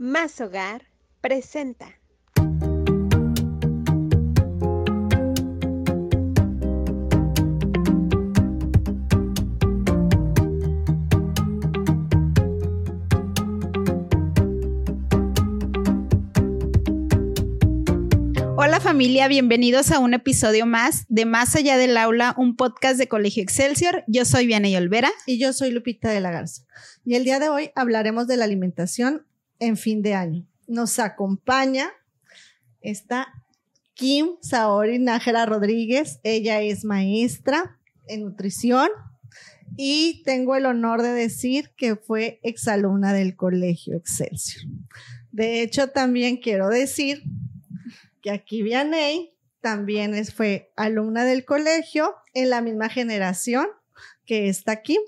Más Hogar presenta. Hola familia, bienvenidos a un episodio más de Más allá del aula, un podcast de Colegio Excelsior. Yo soy Vianey Olvera. Y yo soy Lupita de la Garza. Y el día de hoy hablaremos de la alimentación en fin de año. Nos acompaña esta Kim Saori Nájera Rodríguez. Ella es maestra en nutrición y tengo el honor de decir que fue exalumna del Colegio Excelsior. De hecho, también quiero decir que aquí Vianey también fue alumna del colegio en la misma generación que está aquí.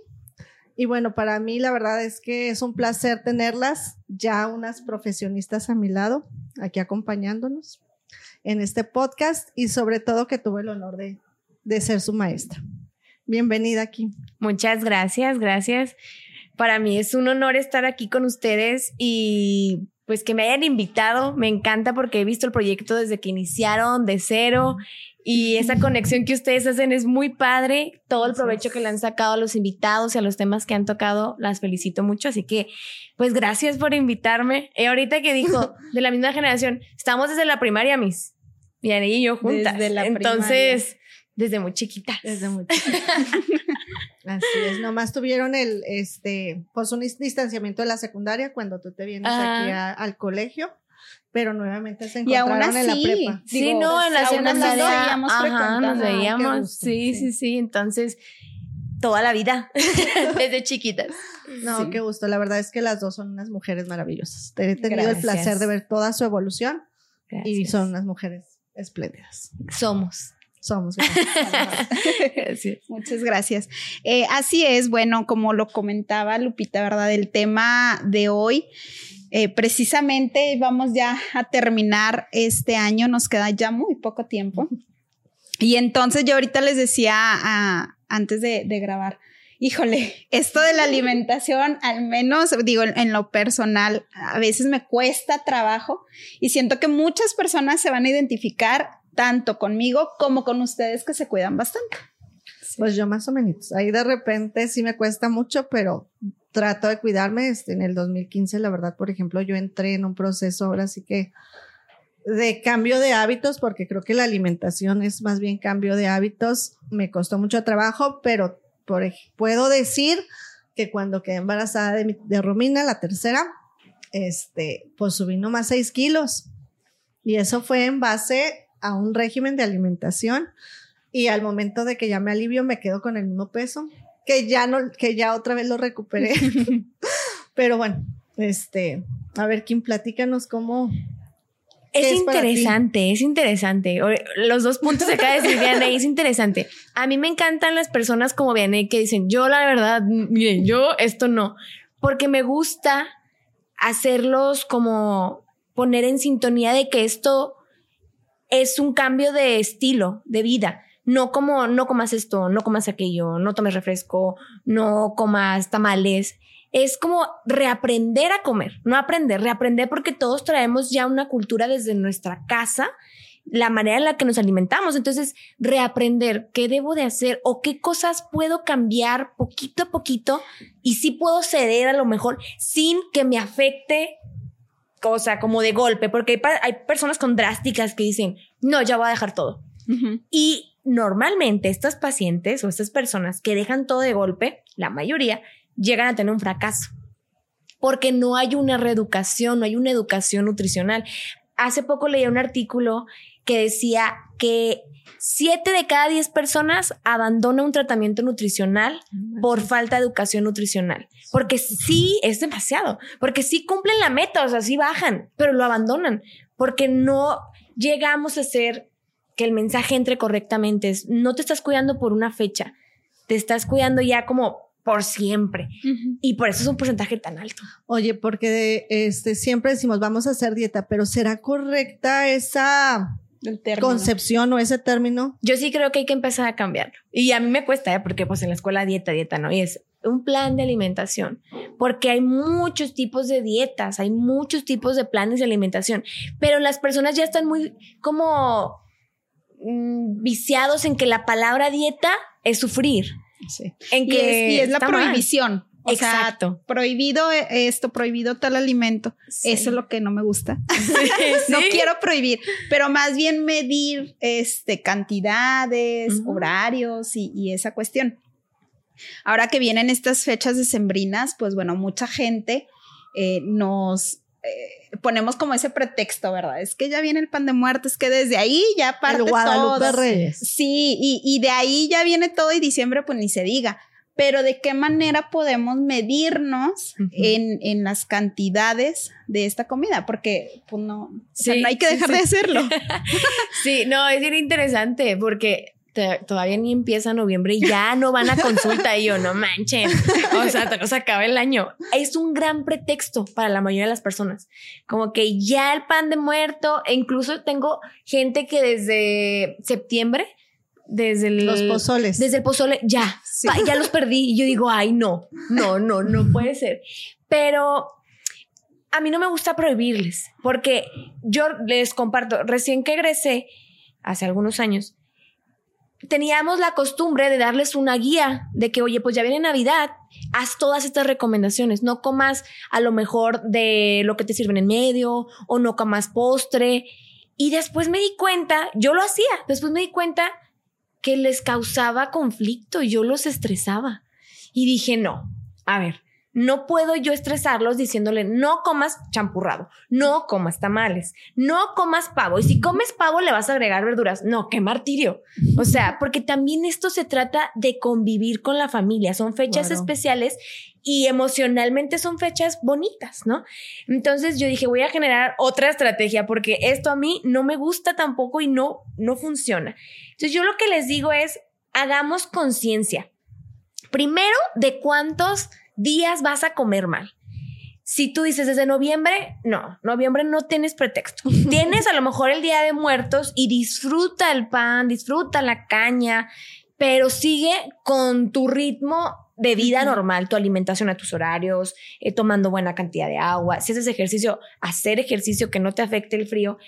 Y bueno, para mí la verdad es que es un placer tenerlas, ya unas profesionistas a mi lado, aquí acompañándonos en este podcast y sobre todo que tuve el honor de, de ser su maestra. Bienvenida aquí. Muchas gracias, gracias. Para mí es un honor estar aquí con ustedes y pues que me hayan invitado, me encanta porque he visto el proyecto desde que iniciaron de cero y esa conexión que ustedes hacen es muy padre. Todo el provecho que le han sacado a los invitados y a los temas que han tocado, las felicito mucho. Así que, pues gracias por invitarme. Y ahorita que dijo de la misma generación, estamos desde la primaria, mis. Y y yo juntas. Desde la Entonces, desde muy chiquitas. Desde muy chiquitas. Así es, nomás tuvieron el, este, pues un distanciamiento de la secvecindaria cuando tú te vienes aquí al colegio, pero nuevamente se encontraron en la prepa. Sí, no, en la secundaria nos veíamos Ajá, nos veíamos, sí, sí, sí, entonces toda la vida, desde chiquitas. No, qué gusto, la verdad es que las dos son unas mujeres maravillosas. He tenido el placer de ver toda su evolución y son unas mujeres espléndidas. Somos somos. Muchas gracias. Eh, así es, bueno, como lo comentaba Lupita, ¿verdad? El tema de hoy, eh, precisamente vamos ya a terminar este año, nos queda ya muy poco tiempo. Y entonces yo ahorita les decía antes de, grabar, híjole, esto de la alimentación, al menos digo en, lo personal, a veces me cuesta trabajo y siento que muchas personas se van a identificar tanto conmigo como con ustedes que se cuidan bastante. Pues yo más o menos. Ahí de repente sí me cuesta mucho, pero trato de cuidarme. Este, en el 2015, la verdad, por ejemplo, yo entré en un proceso ahora sí que de cambio de hábitos, porque creo que la alimentación es más bien cambio de hábitos. Me costó mucho trabajo, pero por, puedo decir que cuando quedé embarazada de, de Romina, la tercera, este, pues subí nomás 6 kilos. Y eso fue en base a un régimen de alimentación y al momento de que ya me alivio me quedo con el mismo peso, que ya no, que ya otra vez lo recuperé. Pero bueno, este, a ver, Kim, platícanos cómo. Es, interesante, es interesante. Los dos puntos que acaba de decir Vianney es interesante. A mí me encantan las personas como Vianney que dicen, yo la verdad, miren, yo esto no, porque me gusta hacerlos como poner en sintonía de que esto es un cambio de estilo, de vida. No como, no comas esto, no comas aquello, no tomes refresco, no comas tamales. Es como reaprender a comer, no aprender, reaprender porque todos traemos ya una cultura desde nuestra casa, la manera en la que nos alimentamos. Entonces, reaprender qué debo de hacer o qué cosas puedo cambiar poquito a poquito y si puedo ceder a lo mejor sin que me afecte cosa como de golpe, porque hay, personas con drásticas que dicen, no, ya voy a dejar todo. Y normalmente estas pacientes o estas personas que dejan todo de golpe, la mayoría, llegan a tener un fracaso. Porque no hay una reeducación, no hay una educación nutricional. Hace poco leí un artículo que decía que Siete de cada diez personas abandona un tratamiento nutricional por falta de educación nutricional. Porque sí, es demasiado. Porque sí cumplen la meta, o sea, sí bajan, pero lo abandonan. Porque no llegamos a hacer que el mensaje entre correctamente. no te estás cuidando por una fecha, te estás cuidando ya como por siempre. Y por eso es un porcentaje tan alto. Oye, porque este, siempre decimos, vamos a hacer dieta, pero ¿será correcta esa concepción o ese término. Yo sí creo que hay que empezar a cambiarlo. Y a mí me cuesta, ¿eh? porque pues en la escuela dieta, dieta, ¿no? Y es un plan de alimentación, porque hay muchos tipos de dietas, hay muchos tipos de planes de alimentación, pero las personas ya están muy como mm, viciados en que la palabra dieta es sufrir. Sí. En que y es, la prohibición. Exacto. prohibido esto, prohibido tal alimento. Eso es lo que no me gusta. no quiero prohibir, pero más bien medir este, cantidades, horarios y, esa cuestión. Ahora que vienen estas fechas decembrinas, pues bueno, mucha gente eh, nos eh, ponemos como ese pretexto, ¿verdad? Es que ya viene el pan de muerto, es que desde ahí ya parte todo. Sí, y, y, de ahí ya viene todo y diciembre pues ni se diga. Pero de qué manera podemos medirnos en, en, las cantidades de esta comida, porque pues no, no hay que dejar de hacerlo. sí, no, es bien interesante porque todavía ni empieza noviembre y ya no van a consulta y yo, no manchen. O sea, nos acaba el año. Es un gran pretexto para la mayoría de las personas. Como que ya el pan de muerto, e incluso tengo gente que desde septiembre, desde los pozoles. Desde el pozole, ya, ya los perdí. Y yo digo, ay, no, no, no, no puede ser. Pero a mí no me gusta prohibirles, porque yo les comparto, recién que egresé, hace algunos años, teníamos la costumbre de darles una guía de que, oye, pues ya viene Navidad, haz todas estas recomendaciones, no comas a lo mejor de lo que te sirven en medio o no comas postre. Y después me di cuenta, yo lo hacía, después me di cuenta que les causaba conflicto y yo los estresaba. Y dije, no, a ver, no puedo yo estresarlos diciéndole, no comas champurrado, no comas tamales, no comas pavo. Y si comes pavo le vas a agregar verduras. No, qué martirio. O sea, porque también esto se trata de convivir con la familia. Son fechas especiales y emocionalmente son fechas bonitas, ¿no? Entonces yo dije, voy a generar otra estrategia porque esto a mí no me gusta tampoco y no, no funciona. Entonces yo lo que les digo es, hagamos conciencia. Primero, de cuántos días vas a comer mal. Si tú dices desde noviembre, no, noviembre no tienes pretexto. tienes a lo mejor el día de muertos y disfruta el pan, disfruta la caña, pero sigue con tu ritmo de vida normal, tu alimentación a tus horarios, eh, tomando buena cantidad de agua, si haces ejercicio, hacer ejercicio que no te afecte el frío.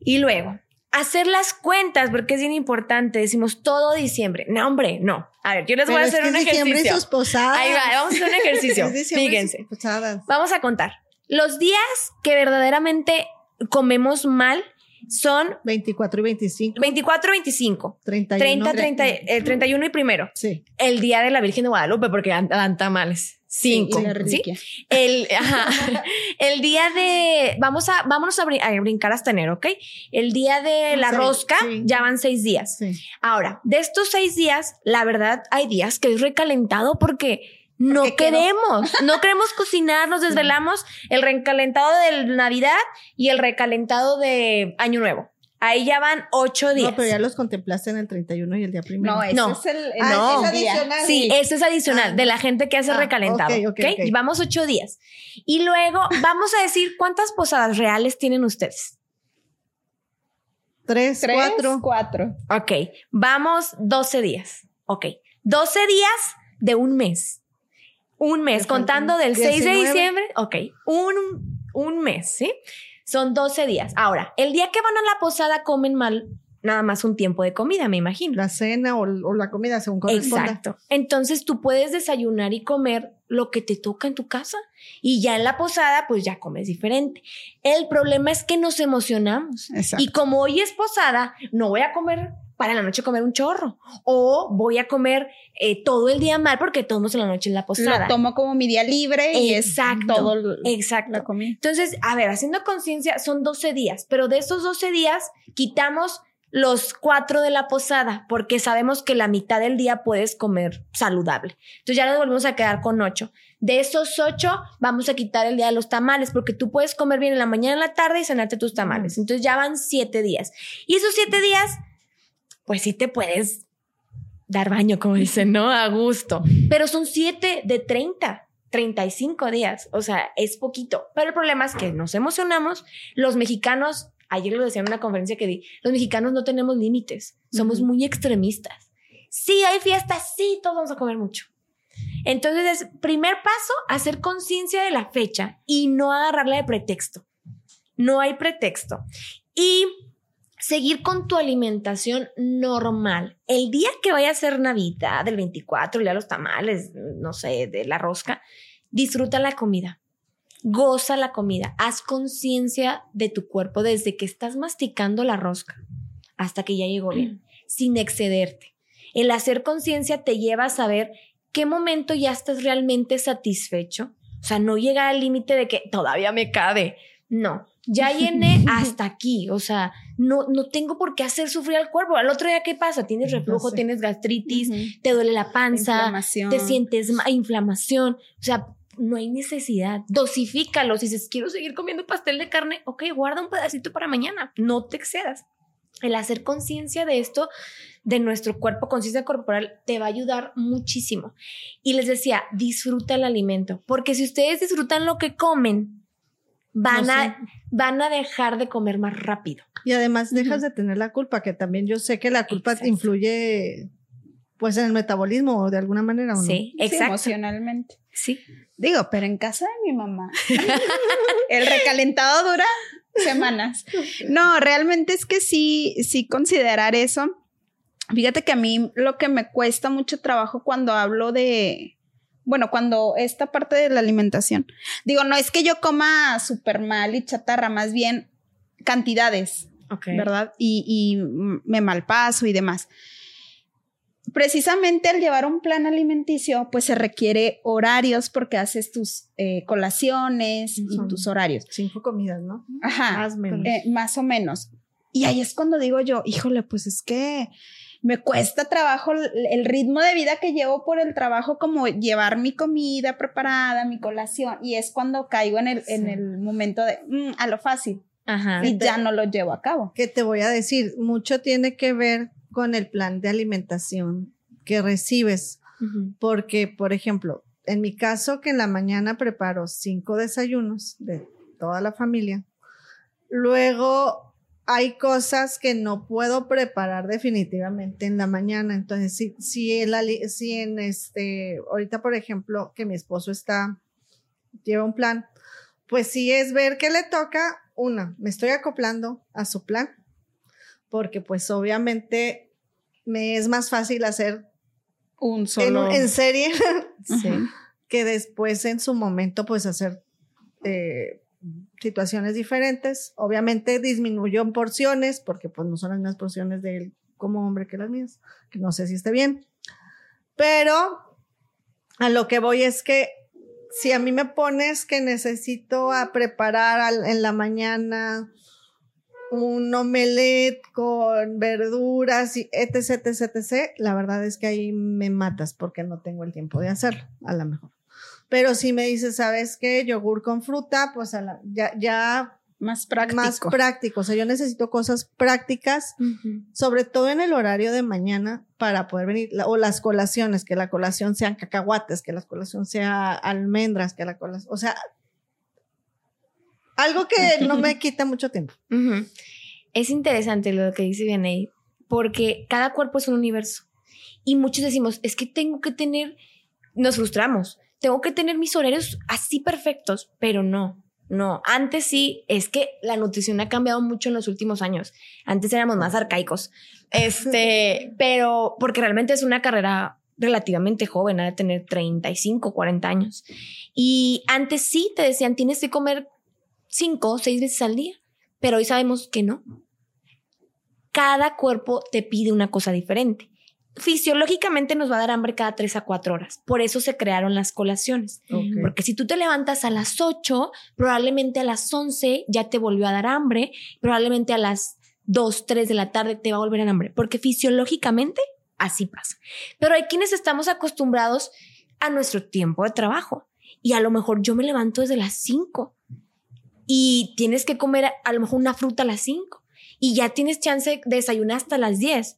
Y luego, hacer las cuentas, porque es bien importante. Decimos todo diciembre. No, hombre, no. A ver, yo les voy a hacer un ejercicio. sus posadas. Ahí va, vamos a hacer un ejercicio. Fíjense. Vamos a contar. Los días que verdaderamente comemos mal son 24 y 25. 24 y 25. 31. 30, 30, el 31 y primero. Sí. El día de la Virgen de Guadalupe, porque dan tamales. Cinco. Sí, El, el día de. Vamos a, vámonos a, brincar hasta enero, ¿ok? El día de la rosca ya van seis días. Ahora, de estos seis días, la verdad, hay días que es recalentado porque no queremos, no queremos cocinar, nos desvelamos el recalentado de Navidad y el recalentado de Año Nuevo. Ahí ya van ocho días. No, pero ya los contemplaste en el 31 y el día primero. No, ese es el, el no. es adicional. Sí, ese es adicional de la gente que hace ah, recalentado. Okay, okay, okay. Y vamos ocho días. Y luego vamos a decir cuántas posadas reales tienen ustedes. Tres, Tres cuatro. cuatro. Ok, vamos doce días. Ok, doce días de un mes. Un mes, contando del 6 de diciembre. Ok, un, un mes, ¿sí? Son 12 días. Ahora, el día que van a la posada comen mal nada más un tiempo de comida, me imagino. La cena o, la comida según corresponda. Exacto. Entonces tú puedes desayunar y comer lo que te toca en tu casa y ya en la posada pues ya comes diferente. El problema es que nos emocionamos. Exacto. Y como hoy es posada, no voy a comer para la noche comer un chorro. O voy a comer eh, todo el día mal porque tomamos en la noche en la posada. Lo tomo como mi día libre y exacto, es todo exacto. la comida. Entonces, a ver, haciendo conciencia son 12 días, pero de esos 12 días quitamos los cuatro de la posada porque sabemos que la mitad del día puedes comer saludable. Entonces ya nos volvemos a quedar con ocho. De esos ocho, vamos a quitar el día de los tamales, porque tú puedes comer bien en la mañana, en la tarde y cenarte tus tamales. Entonces ya van siete días. Y esos siete días pues sí te puedes dar baño, como dicen, ¿no? A gusto. Pero son siete de 30. 35 días, o sea, es poquito. Pero el problema es que nos emocionamos. Los mexicanos, ayer lo decía en una conferencia que di, los mexicanos no tenemos límites, somos muy extremistas. Sí, hay fiestas, sí, todos vamos a comer mucho. Entonces, es primer paso, hacer conciencia de la fecha y no agarrarla de pretexto. No hay pretexto. Y seguir con tu alimentación normal. El día que vaya a ser Navidad, del 24, ya los tamales, no sé, de la rosca, disfruta la comida. Goza la comida. Haz conciencia de tu cuerpo desde que estás masticando la rosca hasta que ya llegó bien, sin excederte. El hacer conciencia te lleva a saber qué momento ya estás realmente satisfecho. O sea, no llegar al límite de que todavía me cabe. No, ya llené hasta aquí. O sea, no, no tengo por qué hacer sufrir al cuerpo. Al otro día, ¿qué pasa? Tienes reflujo, tienes gastritis, te duele la panza, te sientes inflamación. O sea, no hay necesidad. Dosifícalo. Si dices, quiero seguir comiendo pastel de carne, ok, guarda un pedacito para mañana. No te excedas. El hacer conciencia de esto, de nuestro cuerpo, conciencia corporal, te va a ayudar muchísimo. Y les decía, disfruta el alimento, porque si ustedes disfrutan lo que comen, van, a, van a dejar de comer más rápido. Y además dejas de tener la culpa, que también yo sé que la culpa influye pues en el metabolismo de alguna manera. ¿o no? Sí, exacto. emocionalmente. Sí. Digo, pero en casa de mi mamá, el recalentado dura semanas. No, realmente es que sí, sí considerar eso. Fíjate que a mí lo que me cuesta mucho trabajo cuando hablo de, bueno, cuando esta parte de la alimentación, digo, no es que yo coma súper mal y chatarra, más bien cantidades, ¿verdad? Y, y me malpaso y demás precisamente al llevar un plan alimenticio, pues se requiere horarios porque haces tus eh, colaciones y tus horarios. Cinco comidas, ¿no? Ajá. Más, menos. Eh, más o menos. Y ahí es cuando digo yo, híjole, pues es que me cuesta trabajo el ritmo de vida que llevo por el trabajo, como llevar mi comida preparada, mi colación, y es cuando caigo en el, en el momento de mm, a lo fácil. Ajá. Y ya no lo llevo a cabo. ¿Qué te voy a decir? Mucho tiene que ver con el plan de alimentación que recibes. Porque, por ejemplo, en mi caso, que en la mañana preparo cinco desayunos de toda la familia, luego hay cosas que no puedo preparar definitivamente en la mañana. Entonces, si, si, en, si en este, ahorita, por ejemplo, que mi esposo está, lleva un plan, pues sí es ver qué le toca. Una, me estoy acoplando a su plan, porque pues obviamente me es más fácil hacer un solo en, serie que después en su momento pues hacer eh, situaciones diferentes. Obviamente disminuyó en porciones porque pues no son las mismas porciones de él como hombre que las mías, que no sé si esté bien. Pero a lo que voy es que si a mí me pones que necesito a preparar en la mañana un omelette con verduras y etc, etc, etc, la verdad es que ahí me matas porque no tengo el tiempo de hacerlo, a lo mejor. Pero si me dices, ¿sabes qué? Yogur con fruta, pues ya, ya más práctico. Más práctico. O sea, yo necesito cosas prácticas, sobre todo en el horario de mañana para poder venir, o las colaciones, que la colación sean cacahuates, que la colación sea almendras, que la colación, o sea, algo que no me quita mucho tiempo. Es interesante lo que dice Vianey, porque cada cuerpo es un universo. Y muchos decimos, es que tengo que tener, nos frustramos, tengo que tener mis horarios así perfectos, pero no. No, antes sí, es que la nutrición ha cambiado mucho en los últimos años. Antes éramos más arcaicos. Este, pero porque realmente es una carrera relativamente joven, ha de tener 35, 40 años. Y antes sí te decían, tienes que comer cinco o seis veces al día, pero hoy sabemos que no. Cada cuerpo te pide una cosa diferente. Fisiológicamente nos va a dar hambre cada tres a cuatro horas. Por eso se crearon las colaciones. Porque si tú te levantas a las ocho, probablemente a las once ya te volvió a dar hambre. Probablemente a las dos, tres de la tarde te va a volver a hambre. Porque fisiológicamente así pasa. Pero hay quienes estamos acostumbrados a nuestro tiempo de trabajo. Y a lo mejor yo me levanto desde las cinco y tienes que comer a lo mejor una fruta a las 5 y ya tienes chance de desayunar hasta las 10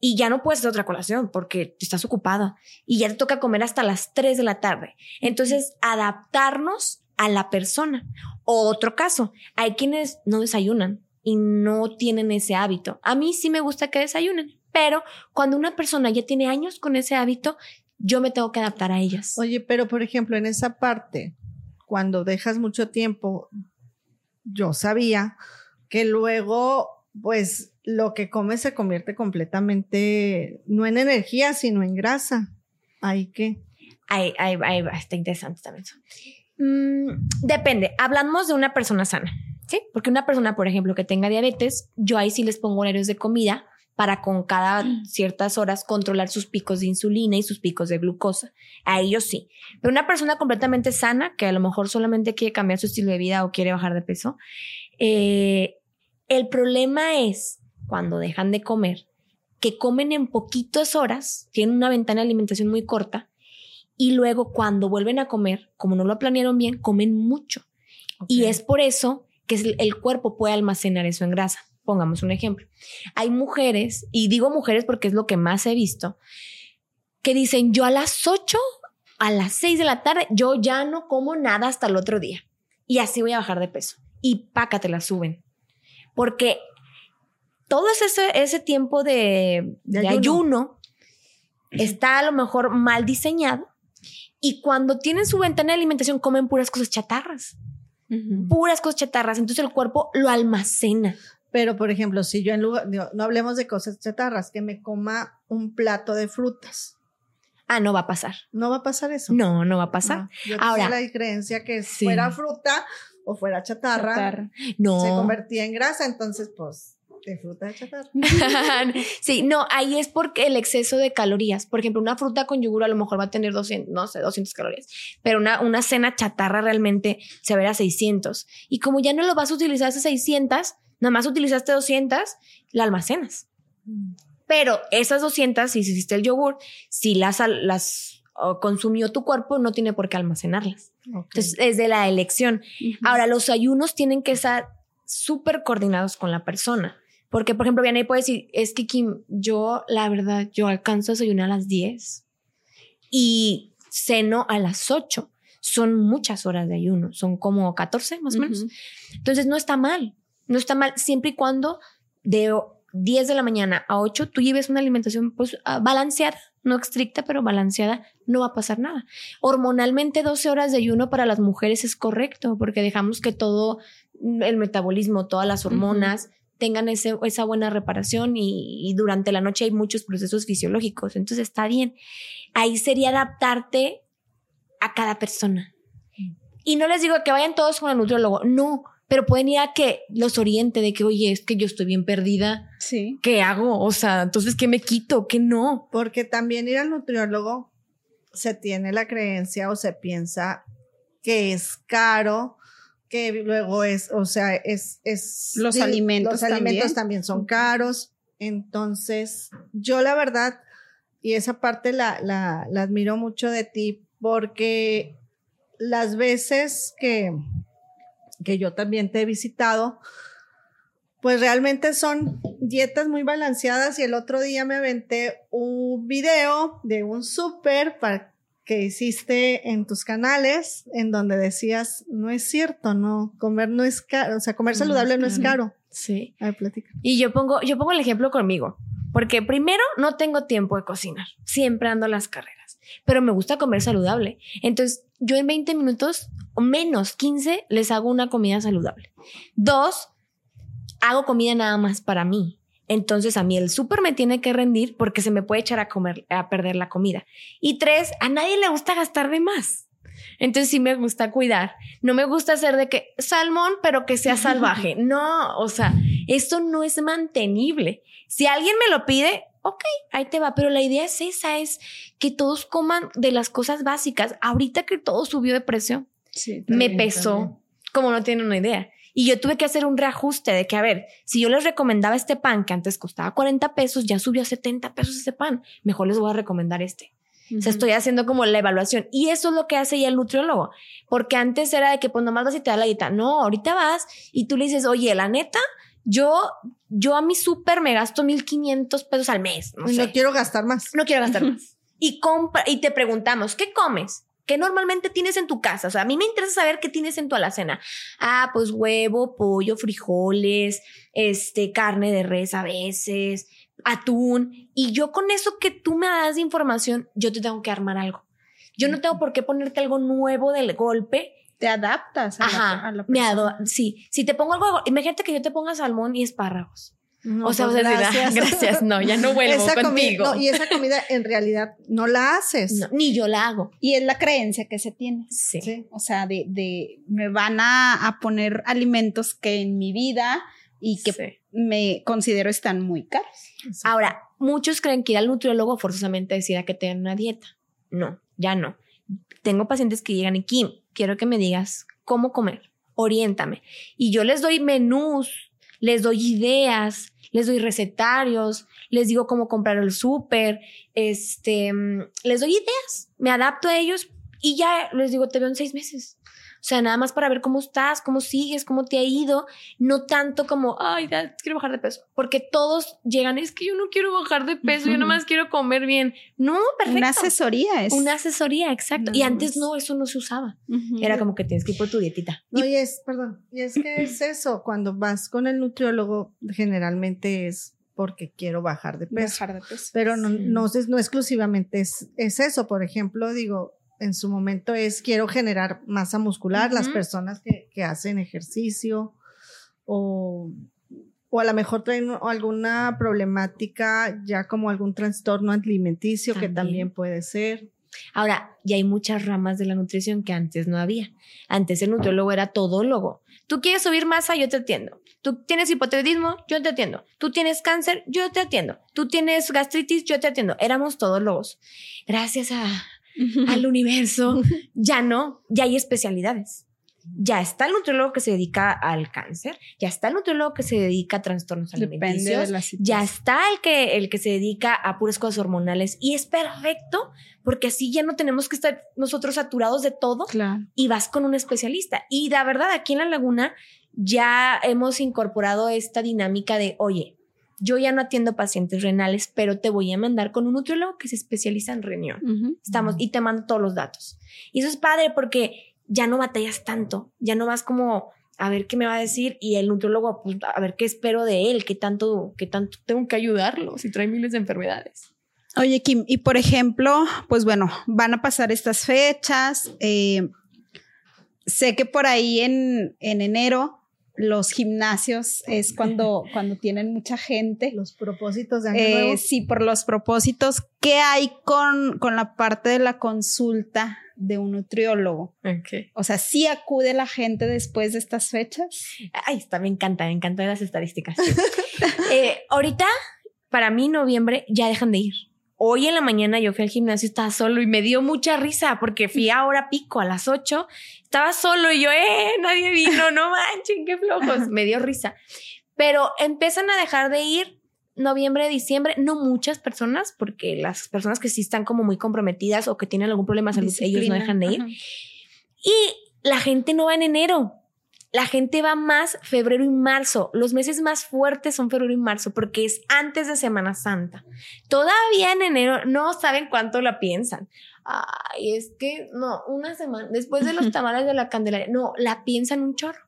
y ya no puedes hacer otra colación porque estás ocupada y ya te toca comer hasta las 3 de la tarde. Entonces, adaptarnos a la persona. otro caso, hay quienes no desayunan y no tienen ese hábito. A mí sí me gusta que desayunen, pero cuando una persona ya tiene años con ese hábito, yo me tengo que adaptar a ellas. Oye, pero por ejemplo, en esa parte, cuando dejas mucho tiempo, yo sabía que luego, pues, lo que comes se convierte completamente, no en energía, sino en grasa. ¿Ahí qué? Ahí, ahí, ahí está interesante también eso. Mm, depende, hablamos de una persona sana, ¿sí? Porque una persona, por ejemplo, que tenga diabetes, yo ahí sí les pongo horarios de comida para con cada ciertas horas controlar sus picos de insulina y sus picos de glucosa. A ellos sí. Pero una persona completamente sana, que a lo mejor solamente quiere cambiar su estilo de vida o quiere bajar de peso, eh, el problema es cuando dejan de comer, que comen en poquitas horas, tienen una ventana de alimentación muy corta, y luego cuando vuelven a comer, como no lo planearon bien, comen mucho. Y es por eso que el cuerpo puede almacenar eso en grasa. Pongamos un ejemplo. Hay mujeres, y digo mujeres porque es lo que más he visto, que dicen, yo a las 8, a las 6 de la tarde, yo ya no como nada hasta el otro día. Y así voy a bajar de peso. Y pácate te la suben. Porque todo ese, ese tiempo de, ayuno está a lo mejor mal diseñado y cuando tienen su ventana de alimentación comen puras cosas chatarras. Puras cosas chatarras. Entonces el cuerpo lo almacena. Pero, por ejemplo, si yo en lugar, no hablemos de cosas chatarras, que me coma un plato de frutas. Ah, no va a pasar. No va a pasar eso. No, no va a pasar. yo Ahora, la creencia que fuera fruta o fuera chatarra, no. se convertía en grasa, entonces pues de fruta de chatarra. sí, no, ahí es porque el exceso de calorías. Por ejemplo, una fruta con yogur a lo mejor va a tener 200, no sé, 200 calorías, pero una, una cena chatarra realmente se verá 600. Y como ya no lo vas a utilizar esas 600, nada más utilizaste 200, la almacenas. Pero esas 200, si hiciste el yogur, si las, las consumió tu cuerpo, no tiene por qué almacenarlas. Entonces, es de la elección. Ahora, los ayunos tienen que estar súper coordinados con la persona. Porque, por ejemplo, Vianney puede decir, es que Kim, yo, la verdad, yo alcanzo a desayunar a las 10 y ceno a las 8. Son muchas horas de ayuno, son como 14 más o menos. Entonces, no está mal, no está mal siempre y cuando de 10 de la mañana a 8 tú lleves una alimentación pues ah, balanceada, no estricta, pero balanceada, no va a pasar nada. Hormonalmente 12 horas de ayuno para las mujeres es correcto porque dejamos que todo el metabolismo, todas las hormonas, tengan ese, esa buena reparación y, durante la noche hay muchos procesos fisiológicos, entonces está bien. Ahí sería adaptarte a cada persona. Y no les digo que vayan todos con el nutriólogo, no, pero pueden ir a que los oriente de que, oye, es que yo estoy bien perdida. Sí. ¿Qué hago? O sea, entonces, ¿qué me quito? ¿Qué no? Porque también ir al nutriólogo se tiene la creencia o se piensa que es caro que luego es, o sea, es, es los alimentos. Los alimentos también. son caros. Entonces, yo la verdad, y esa parte la, la, la admiro mucho de ti, porque las veces que, que yo también te he visitado, pues realmente son dietas muy balanceadas y el otro día me aventé un video de un súper para que hiciste en tus canales en donde decías, no es cierto, no, comer no es caro, o sea, comer saludable no es caro. Sí. A ver, platica. Y yo pongo, yo pongo el ejemplo conmigo, porque primero no tengo tiempo de cocinar, siempre ando a las carreras, pero me gusta comer saludable. Entonces, yo en 20 minutos o menos 15 les hago una comida saludable. Dos, hago comida nada más para mí. Entonces a mí el súper me tiene que rendir porque se me puede echar a comer, a perder la comida. Y tres, a nadie le gusta gastar de más. Entonces sí me gusta cuidar. No me gusta hacer de que salmón, pero que sea salvaje. No, o sea, esto no es mantenible. Si alguien me lo pide, ok, ahí te va. Pero la idea es esa, es que todos coman de las cosas básicas. Ahorita que todo subió de precio, me pesó, como no tienen una idea. Y yo tuve que hacer un reajuste de que, a ver, si yo les recomendaba este pan que antes costaba 40 pesos, ya subió a 70 pesos ese pan. Mejor les voy a recomendar este. O sea, estoy haciendo como la evaluación. Y eso es lo que hace ya el nutriólogo. Porque antes era de que, pues nomás vas y te da la dieta. No, ahorita vas y tú le dices, oye, la neta, yo, yo a mi súper me gasto 1500 pesos al mes. No, no quiero gastar más. No quiero gastar más. Y compra, y te preguntamos, ¿qué comes? ¿Qué normalmente tienes en tu casa? O sea, a mí me interesa saber qué tienes en tu alacena. Ah, pues huevo, pollo, frijoles, este, carne de res a veces, atún. Y yo con eso que tú me das de información, yo te tengo que armar algo. Yo no tengo por qué ponerte algo nuevo del golpe. Te adaptas a Ajá, la, a me sí. Si te pongo algo, imagínate que yo te ponga salmón y espárragos. No, o sea, pues, o sea, gracias. gracias. No, ya no vuelvo Esa contigo. no, y esa comida en realidad no la haces. No, ni yo la hago. Y es la creencia que se tiene. Sí. Sí. O sea, de, de me van a, a poner alimentos que en mi vida y que Sí. me considero están muy caros. Ahora, muchos creen que ir al nutriólogo forzosamente decida que tengan una dieta. No, ya no. Tengo pacientes que llegan y Kim, quiero que me digas cómo comer, oriéntame. Y yo les doy menús, les doy ideas, les doy recetarios, les digo cómo comprar el súper, este, mm, les doy ideas, me adapto a ellos y ya les digo, te veo en seis meses. O sea, nada más para ver cómo estás, cómo sigues, cómo te ha ido, no tanto como, ay, ya quiero bajar de peso, porque todos llegan, es que yo no quiero bajar de peso, yo Ujú. nomás quiero comer bien. No, perfecto. Una asesoría es. Una asesoría, exacto. y antes no, eso no se usaba. Era como que tienes que ir por tu dietita. No, y es, perdón, y es que es eso, cuando vas con el nutriólogo, generalmente es porque quiero bajar de peso. Bajar de peso. Pero no, Sí. no, es- no exclusivamente es, es eso. Por ejemplo, digo, en su momento es quiero generar masa muscular, las personas que, que hacen ejercicio o, o a lo mejor traen alguna problemática ya como algún trastorno alimenticio que También. también puede ser. Ahora, ya hay muchas ramas de la nutrición que antes no había. Antes el nutriólogo era todólogo. Tú quieres subir masa, yo te atiendo. Tú tienes hipotiroidismo, yo te atiendo. Tú tienes cáncer, yo te atiendo. Tú tienes gastritis, yo te atiendo. Éramos todólogos. Gracias a, al universo, ya no, ya hay especialidades. Ya está el nutriólogo que se dedica al cáncer, ya está el nutriólogo que se dedica a trastornos Depende alimenticios, de la ya está el que, el que se dedica a puras cosas hormonales y es perfecto porque así ya no tenemos que estar nosotros saturados de todo Claro. y vas con un especialista. Y la verdad, aquí en la laguna ya hemos incorporado esta dinámica de, oye, yo ya no atiendo pacientes renales, pero te voy a mandar con un nutriólogo que se especializa en riñón. Estamos y te mando todos los datos. Y eso es padre porque ya no batallas tanto, ya no vas como a ver qué me va a decir y el nutriólogo pues, a ver qué espero de él, qué tanto, qué tanto tengo que ayudarlo si trae miles de enfermedades. Oye, Kim, y por ejemplo, pues bueno, van a pasar estas fechas. eh, sé que por ahí en, en enero los gimnasios es cuando, cuando tienen mucha gente. Los propósitos de año Eh, nuevo. sí, por los propósitos. ¿Qué hay con, con la parte de la consulta de un nutriólogo? O sea, ¿sí acude la gente después de estas fechas? Ay, está, me encanta, me encantan las estadísticas. Eh, ahorita, para mí, noviembre, ya dejan de ir. Hoy en la mañana yo fui al gimnasio, estaba solo y me dio mucha risa porque fui a hora pico a las 8, estaba solo y yo, eh, nadie vino, no manchen, qué flojos. Me dio risa. Pero empiezan a dejar de ir noviembre, diciembre, no muchas personas, porque las personas que sí están como muy comprometidas o que tienen algún problema de salud, ellos no dejan de ir. Ajá. Y la gente no va en enero. La gente va más febrero y marzo. Los meses más fuertes son febrero y marzo porque es antes de Semana Santa. Todavía en enero no saben cuánto la piensan. Ay, es que no, una semana después de los tamales de la Candelaria, no, la piensan un chorro.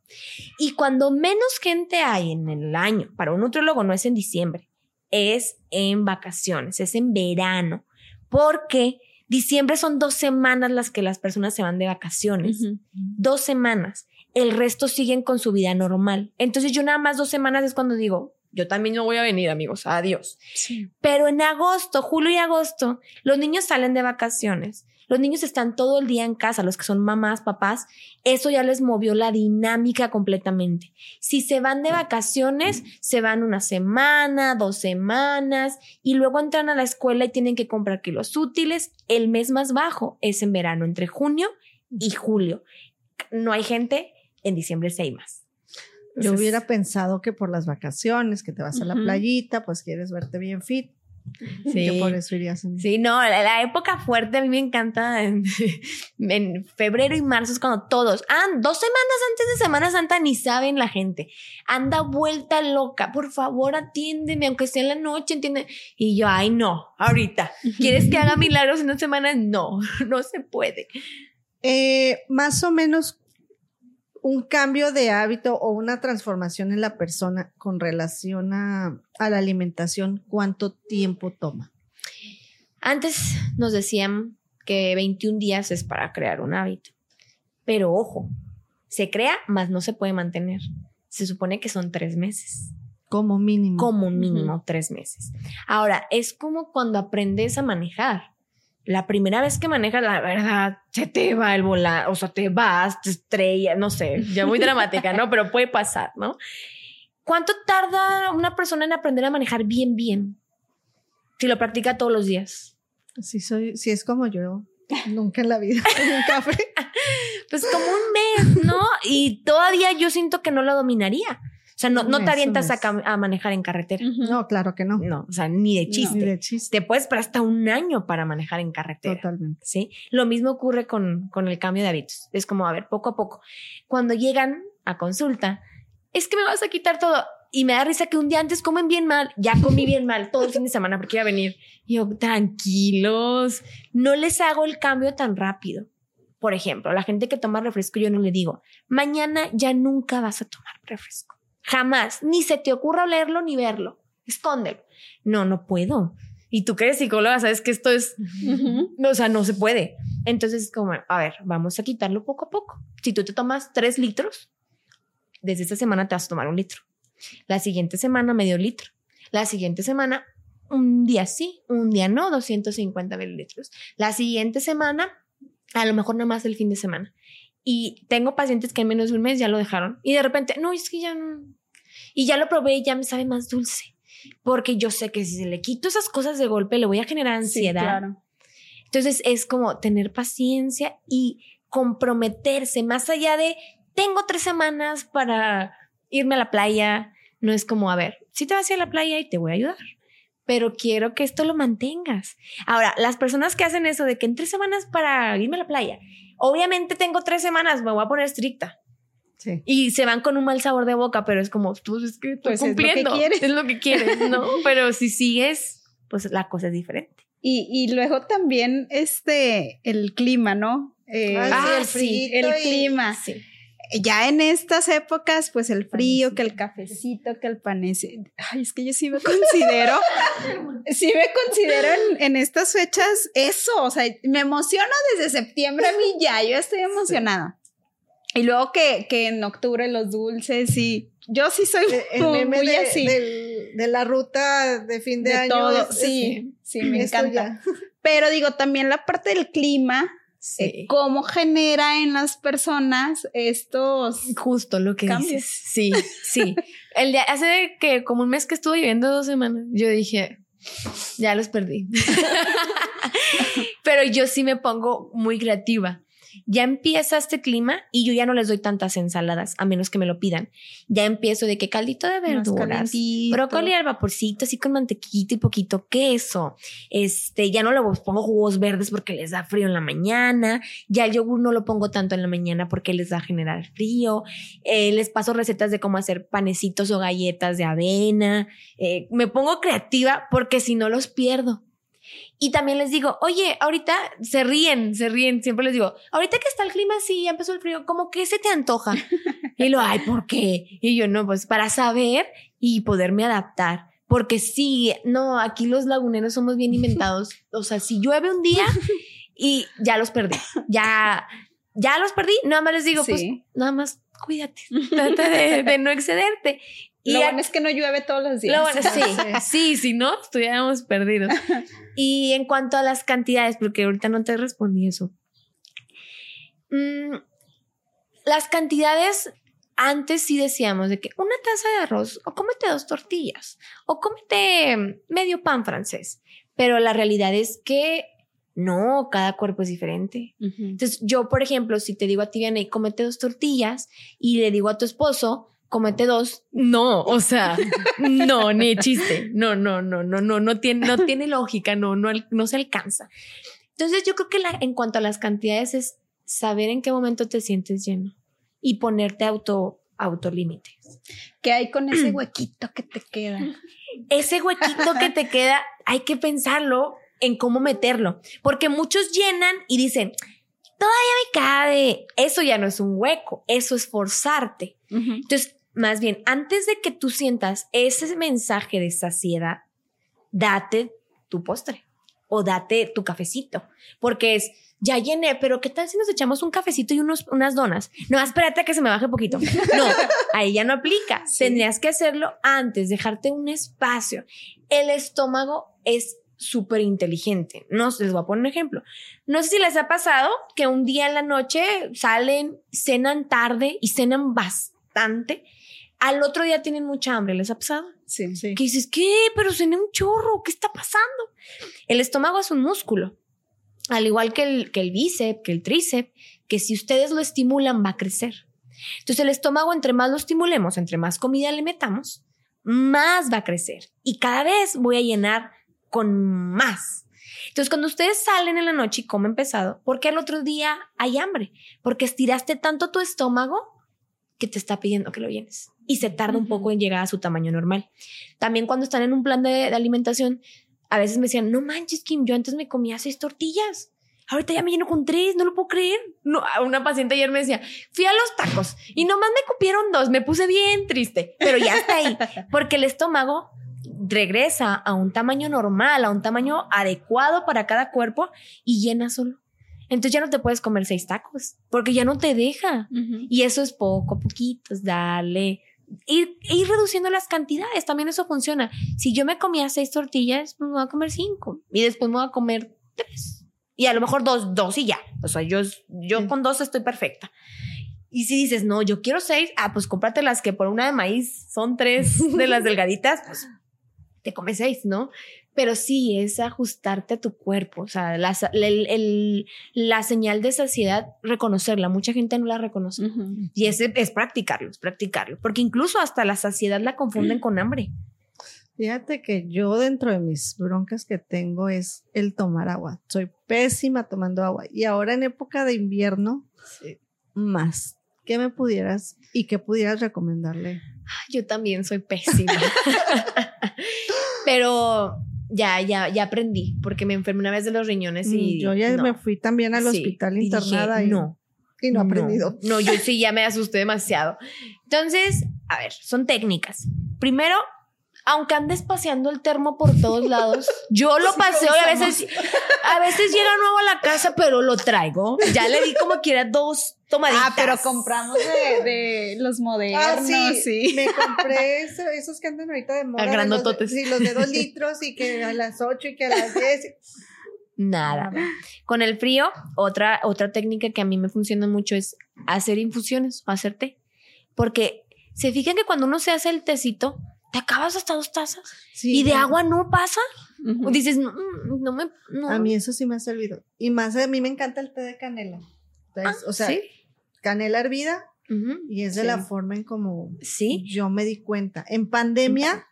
Y cuando menos gente hay en el año, para un nutriólogo no es en diciembre, es en vacaciones, es en verano, porque diciembre son dos semanas las que las personas se van de vacaciones dos semanas. El resto siguen con su vida normal. Entonces yo nada más dos semanas es cuando digo, yo también no voy a venir, amigos, adiós. Sí. Pero en agosto, julio y agosto, los niños salen de vacaciones. Los niños están todo el día en casa, los que son mamás, papás, eso ya les movió la dinámica completamente. Si se van de vacaciones, se van una semana, dos semanas y luego entran a la escuela y tienen que comprar kilos útiles. El mes más bajo es en verano, entre junio y julio. No hay gente, en diciembre sí hay más. Yo Entonces, hubiera pensado que por las vacaciones, que te vas a la Ujú. playita, pues quieres verte bien fit. Sí. Que por eso irías en... Sí, no, la, la época fuerte a mí me encanta en, en febrero y marzo es cuando todos, ah, dos semanas antes de Semana Santa ni saben la gente, anda vuelta loca, por favor atiéndeme, aunque sea en la noche, entiende. Y yo, ay, no, ahorita, ¿quieres que haga milagros en dos semanas? No, no se puede. Eh, más o menos un cambio de hábito o una transformación en la persona con relación a, a la alimentación, ¿cuánto tiempo toma? Antes nos decían que 21 días es para crear un hábito. Pero ojo, se crea, más no se puede mantener. Se supone que son tres meses. Como mínimo. Como mínimo tres meses. Ahora, es como cuando aprendes a manejar. La primera vez que manejas, la verdad, se te va el volante, o sea, te vas, te estrellas, no sé, ya muy dramática, ¿no? Pero puede pasar, ¿no? ¿Cuánto tarda una persona en aprender a manejar bien, bien? Si lo practica todos los días. Si soy, si es como yo, nunca en la vida un café. pues como un mes, ¿no? Y todavía yo siento que no lo dominaría. O sea, no, no te avientas a, manejar en carretera. No, claro que no. No, o sea, ni de chiste. ni de chiste. Te puedes esperar hasta un año para manejar en carretera. Totalmente. Sí. Lo mismo ocurre con, con el cambio de hábitos. Es como, a ver, poco a poco. Cuando llegan a consulta, es que me vas a quitar todo. Y me da risa que un día antes comen bien mal. Ya comí bien mal todo el fin de semana porque iba a venir. Y yo, tranquilos, no les hago el cambio tan rápido. Por ejemplo, la gente que toma refresco, yo no le digo, mañana ya nunca vas a tomar refresco. Jamás. Ni se te ocurra leerlo ni verlo. Escóndelo. No, no puedo. Y tú que eres psicóloga, sabes que esto es, o sea, no se puede. Entonces, es como, a ver, vamos a quitarlo poco a poco. Si tú te tomas tres litros, desde esta semana te vas a tomar un litro. La siguiente semana medio litro. La siguiente semana un día sí, un día no, 250 mililitros. La siguiente semana, a lo mejor nada más el fin de semana. Y tengo pacientes que en menos de un mes ya lo dejaron. Y de repente, no, es que ya no. Y ya lo probé y ya me sabe más dulce. Porque yo sé que si se le quito esas cosas de golpe, le voy a generar ansiedad. Entonces es como tener paciencia y comprometerse más allá de tengo tres semanas para irme a la playa. No es como, a ver, si te vas a ir a la playa y te voy a ayudar, pero quiero que esto lo mantengas. Ahora, las personas que hacen eso de que en tres semanas para irme a la playa, obviamente tengo tres semanas, me voy a poner estricta. Sí. Y se van con un mal sabor de boca, pero es como, pues es que estoy cumpliendo. Es lo que quieres. ¿no? pero si sigues, pues la cosa es diferente. Y, y luego también este, el clima, ¿no? Eh, ah, el, sí, el clima. Sí ya en estas épocas, pues el frío, que el cafecito, que el panece. Ay, es que yo sí me considero, sí me considero en, estas fechas eso. O sea, me emociono desde septiembre a mí ya, yo estoy emocionada. Y luego que, que, en octubre los dulces y yo sí soy muy, así. De, la ruta de fin de, año. Todo, sí, sí, me encanta. Pero digo, también la parte del clima, eh, cómo genera en las personas estos justo lo que dices. Sí, sí. El día hace que como un mes que estuve viviendo dos semanas, yo dije, ya los perdí. Pero yo sí me pongo muy creativa ya empieza este clima y yo ya no les doy tantas ensaladas, a menos que me lo pidan. Ya empiezo de que caldito de verduras, brócoli al vaporcito, así con mantequita y poquito queso. Este, ya no le pongo jugos verdes porque les da frío en la mañana. Ya el yogur no lo pongo tanto en la mañana porque les da generar frío. Eh, les paso recetas de cómo hacer panecitos o galletas de avena. Eh, me pongo creativa porque si no los pierdo. Y también les digo, oye, ahorita se ríen, se ríen, siempre les digo, ahorita que está el clima así, ya empezó el frío, como que se te antoja. y lo, ay, ¿por qué? Y yo, no, pues para saber y poderme adaptar. Porque sí, no, aquí los laguneros somos bien inventados. O sea, si llueve un día y ya los perdí, ya, ya los perdí, nada más les digo, pues nada más cuídate, trata de, de no excederte. Lo bueno es que no llueve todos los días. sí, sí, si no, estuviéramos perdidos. Y en cuanto a las cantidades, porque ahorita no te respondí eso. Mm, las cantidades, antes sí decíamos de que una taza de arroz, o cómete dos tortillas, o cómete medio pan francés. Pero la realidad es que no, cada cuerpo es diferente. Entonces, yo, por ejemplo, si te digo a ti, Vianney, cómete dos tortillas, y le digo a tu esposo, comete dos. No, o sea, no, ni chiste. No, no, no, no, no, no tiene, no tiene lógica, no, no, no se alcanza. Entonces yo creo que la, en cuanto a las cantidades es saber en qué momento te sientes lleno y ponerte auto, autolímites. ¿Qué hay con ese huequito que te queda? Ese huequito que te queda, hay que pensarlo en cómo meterlo, porque muchos llenan y dicen, todavía me cabe. Eso ya no es un hueco, eso es forzarte. Entonces, más bien, antes de que tú sientas ese mensaje de saciedad, date tu postre o date tu cafecito, porque es, ya llené, pero ¿qué tal si nos echamos un cafecito y unos, unas donas? No, espérate a que se me baje poquito. No, ahí ya no aplica. Tendrías que hacerlo antes, dejarte un espacio. El estómago es súper inteligente. No, les voy a poner un ejemplo. No sé si les ha pasado que un día en la noche salen, cenan tarde y cenan bastante. Al otro día tienen mucha hambre. ¿Les ha pasado? Sí, sí. Que dices, ¿qué? Pero cené un chorro. ¿Qué está pasando? El estómago es un músculo. Al igual que el, que el bíceps, que el tríceps, que si ustedes lo estimulan va a crecer. Entonces el estómago, entre más lo estimulemos, entre más comida le metamos, más va a crecer. Y cada vez voy a llenar con más. Entonces, cuando ustedes salen en la noche y comen pesado, ¿por qué al otro día hay hambre? Porque estiraste tanto tu estómago que te está pidiendo que lo llenes y se tarda un poco en llegar a su tamaño normal. También cuando están en un plan de, alimentación, a veces me decían, no manches, Kim, yo antes me comía seis tortillas. Ahorita ya me lleno con tres, no lo puedo creer. No, una paciente ayer me decía, fui a los tacos y nomás me cupieron dos, me puse bien triste, pero ya está ahí, porque el estómago regresa a un tamaño normal, a un tamaño adecuado para cada cuerpo y llena solo. Entonces ya no te puedes comer seis tacos porque ya no te deja. Y eso es poco a poquito, dale. Ir, ir reduciendo las cantidades, también eso funciona. Si yo me comía seis tortillas, pues me voy a comer cinco y después me voy a comer tres. Y a lo mejor dos, dos y ya. O sea, yo, yo con dos estoy perfecta. Y si dices, no, yo quiero seis, ah, pues cómprate las que por una de maíz son tres de las delgaditas, pues te comes seis, ¿no? Pero sí, es ajustarte a tu cuerpo, o sea, la, la señal de saciedad, reconocerla, mucha gente no la reconoce. Y ese es practicarlo, es practicarlo, porque incluso hasta la saciedad la confunden con hambre. Fíjate que yo dentro de mis broncas que tengo es el tomar agua. Soy pésima tomando agua. Y ahora en época de invierno, más. ¿Qué me pudieras y qué pudieras recomendarle? Yo también soy pésima. Pero ya, ya, ya aprendí, porque me enfermé una vez de los riñones y. Mm, yo ya me fui también al hospital internada y, no. Y no he aprendido. No, yo sí ya me asusté demasiado. Entonces, a ver, son técnicas. Primero, aunque andes paseando el termo por todos lados, yo lo paseo y a veces, a veces llega nuevo a la casa, pero lo traigo. Ya le di como quiera dos tomaditas. Ah, pero compramos de, los modernos. Ah, sí, Me compré esos que andan ahorita de moda. Grandototes. sí, los de dos litros y que a las ocho y que a las diez. Nada. Con el frío, otra, otra técnica que a mí me funciona mucho es hacer infusiones o hacer té. Porque se fijan que cuando uno se hace el tecito, te acabas hasta dos tazas y de agua no pasa. Dices, no, no me. A mí eso sí me ha servido. Y más a mí me encanta el té de canela. Ah, o sea, canela hervida y es de la forma en como ¿Sí? yo me di cuenta. En pandemia,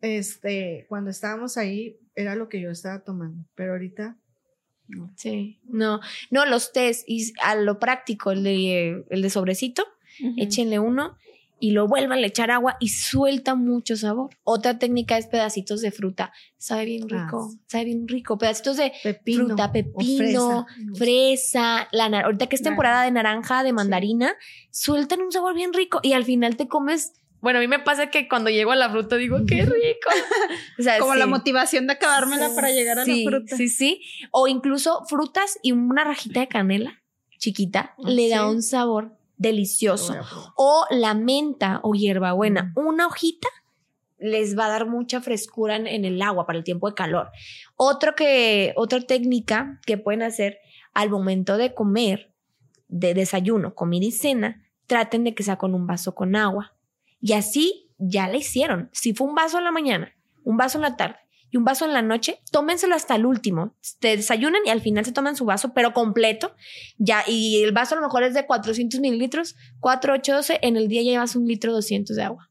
este, cuando estábamos ahí, era lo que yo estaba tomando, pero ahorita. No. Sí, no, no, los tés y a lo práctico, el de, el de sobrecito, échenle uno y lo vuelvan a echar agua y suelta mucho sabor. Otra técnica es pedacitos de fruta. Sabe bien ah, rico, sabe bien rico. Pedacitos de fruta, pepino, fresa, la ahorita que es temporada de naranja, de mandarina, sueltan un sabor bien rico y al final te comes bueno, a mí me pasa que cuando llego a la fruta digo, qué rico. o sea, Como la motivación de acabármela para llegar a la fruta. Sí, sí. O incluso frutas y una rajita de canela chiquita le da un sabor delicioso. O la menta o hierbabuena, una hojita les va a dar mucha frescura en, el agua para el tiempo de calor. Otro que, otra técnica que pueden hacer al momento de comer, de desayuno, comida y cena, traten de que sea con un vaso con agua. Y así ya la hicieron. Si fue un vaso en la mañana, un vaso en la tarde y un vaso en la noche, tómenselo hasta el último. Te desayunan y al final se toman su vaso, pero completo. Ya, y el vaso a lo mejor es de 400 mililitros, 4, 8, 12. En el día ya llevas un litro 200 de agua.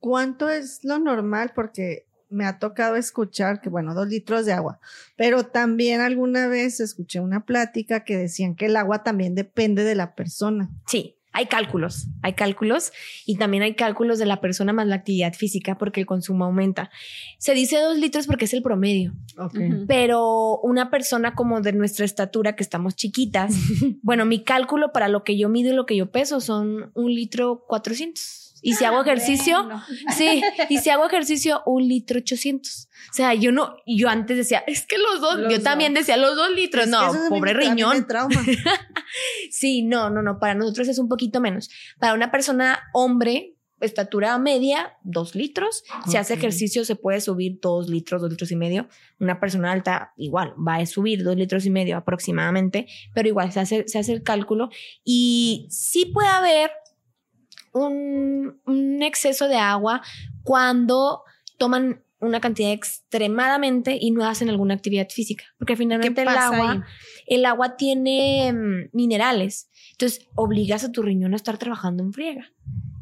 ¿Cuánto es lo normal? Porque me ha tocado escuchar que, bueno, dos litros de agua, pero también alguna vez escuché una plática que decían que el agua también depende de la persona. Sí, hay cálculos, hay cálculos y también hay cálculos de la persona más la actividad física porque el consumo aumenta. Se dice dos litros porque es el promedio, pero una persona como de nuestra estatura que estamos chiquitas, bueno, mi cálculo para lo que yo mido y lo que yo peso son un litro cuatrocientos. Y si hago ah, ejercicio, sí, y si hago ejercicio, un litro ochocientos. O sea, yo no, yo antes decía, es que los dos, yo también decía los dos litros, no, pobre riñón. Trauma. sí, no, no, no, para nosotros es un poquito menos. Para una persona hombre, estatura media, dos litros. Si hace ejercicio, se puede subir dos litros, dos litros y medio. Una persona alta, igual, va a subir dos litros y medio aproximadamente, pero igual se hace, se hace el cálculo. Y sí puede haber un, un exceso de agua cuando toman una cantidad extremadamente y no hacen alguna actividad física, porque finalmente el agua, el agua tiene mm, minerales, entonces obligas a tu riñón a estar trabajando en friega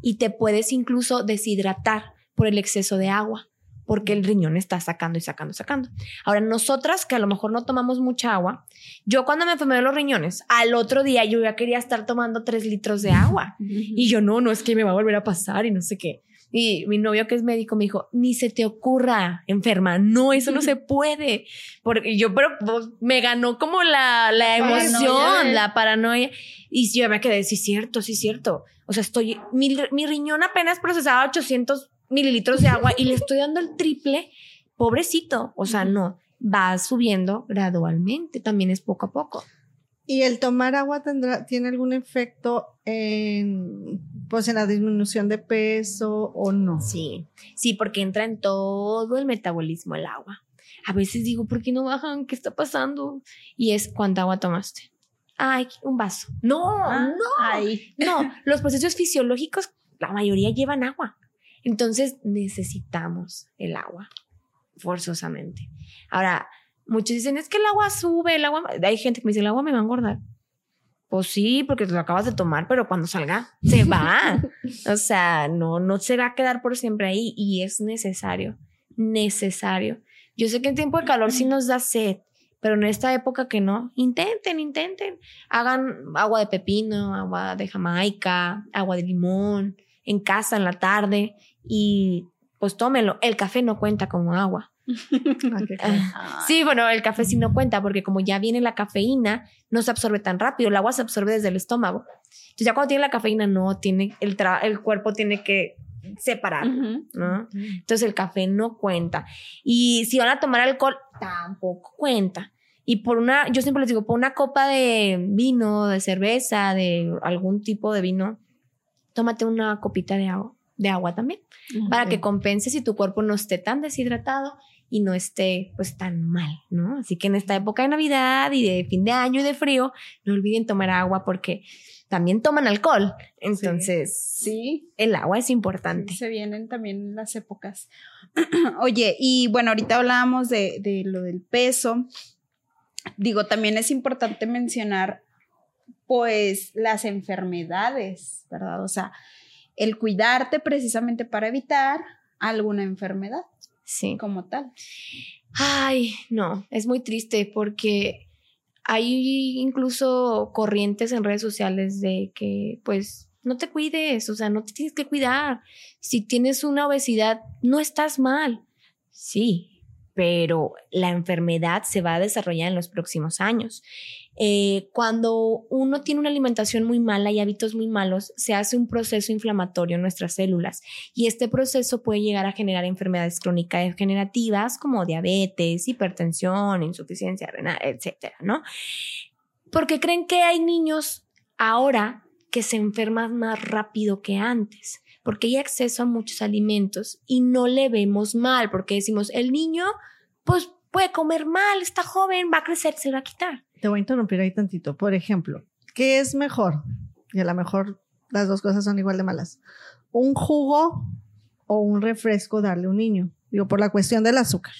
y te puedes incluso deshidratar por el exceso de agua porque el riñón está sacando y sacando, sacando. Ahora, nosotras que a lo mejor no tomamos mucha agua, yo cuando me enfermé de los riñones, al otro día yo ya quería estar tomando tres litros de agua. Y yo, no, no es que me va a volver a pasar y no sé qué. Y mi novio que es médico me dijo, ni se te ocurra, enferma, no, eso no se puede. Porque yo, pero pues, me ganó como la, la emoción, la paranoia. Y yo me quedé, sí, cierto, sí, cierto. O sea, estoy, mi, mi riñón apenas procesaba 800 mililitros de agua y le estoy dando el triple, pobrecito. O sea, no, va subiendo gradualmente, también es poco a poco. ¿Y el tomar agua tendrá, tiene algún efecto en, pues en la disminución de peso o no? Sí, sí, porque entra en todo el metabolismo el agua. A veces digo, ¿por qué no bajan? ¿Qué está pasando? Y es, ¿cuánta agua tomaste? Ay, un vaso. No, ah, no. No, los procesos fisiológicos, la mayoría llevan agua. Entonces necesitamos el agua, forzosamente. Ahora, muchos dicen, es que el agua sube, el agua... Hay gente que me dice, el agua me va a engordar. Pues sí, porque te lo acabas de tomar, pero cuando salga, se va. o sea, no, no se va a quedar por siempre ahí y es necesario, necesario. Yo sé que en tiempo de calor sí nos da sed, pero en esta época que no, intenten, intenten. Hagan agua de pepino, agua de jamaica, agua de limón, en casa en la tarde y pues tómelo. El café no cuenta como agua. Ah, sí, bueno, el café sí no cuenta porque como ya viene la cafeína, no se absorbe tan rápido. El agua se absorbe desde el estómago. Entonces ya cuando tiene la cafeína, no, tiene el, el cuerpo tiene que separar, ¿no? Entonces el café no cuenta. Y si van a tomar alcohol, tampoco cuenta. Y por una, yo siempre les digo, por una copa de vino, de cerveza, de algún tipo de vino, tómate una copita de agua de agua también, para que compense si tu cuerpo no esté tan deshidratado y no esté pues tan mal, ¿no? Así que en esta época de Navidad y de fin de año y de frío, no olviden tomar agua porque también toman alcohol. Entonces, sí, el agua es importante. Se vienen también las épocas. Oye, y bueno, ahorita hablábamos de, de lo del peso. Digo, también es importante mencionar pues las enfermedades, ¿verdad? O sea, el cuidarte precisamente para evitar alguna enfermedad. Sí. Como tal. Ay, no, es muy triste porque hay incluso corrientes en redes sociales de que pues no te cuides, o sea, no te tienes que cuidar. Si tienes una obesidad, no estás mal. Sí, pero la enfermedad se va a desarrollar en los próximos años. Eh, cuando uno tiene una alimentación muy mala y hábitos muy malos, se hace un proceso inflamatorio en nuestras células y este proceso puede llegar a generar enfermedades crónicas degenerativas como diabetes, hipertensión, insuficiencia renal, etcétera, ¿no? Porque creen que hay niños ahora que se enferman más rápido que antes, porque hay acceso a muchos alimentos y no le vemos mal, porque decimos, el niño, pues puede comer mal, está joven, va a crecer, se va a quitar te voy a interrumpir ahí tantito. Por ejemplo, ¿qué es mejor? Y a lo mejor las dos cosas son igual de malas. ¿Un jugo o un refresco darle a un niño? Digo, por la cuestión del azúcar.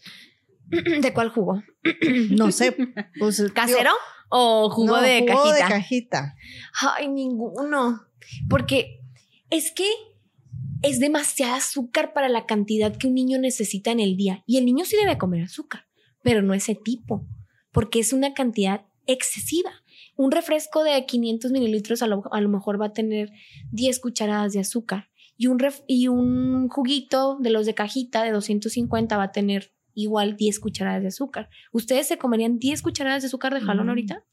¿De cuál jugo? No sé. Pues, ¿Casero o jugo de jugo de cajita? Ay, ninguno. Porque es que es demasiada azúcar para la cantidad que un niño necesita en el día. Y el niño sí debe comer azúcar, pero no ese tipo porque es una cantidad excesiva. Un refresco de 500 mililitros a lo, mejor va a tener 10 cucharadas de azúcar y un, y un juguito de los de cajita de 250 va a tener igual 10 cucharadas de azúcar. ¿Ustedes se comerían 10 cucharadas de azúcar de jalón ahorita?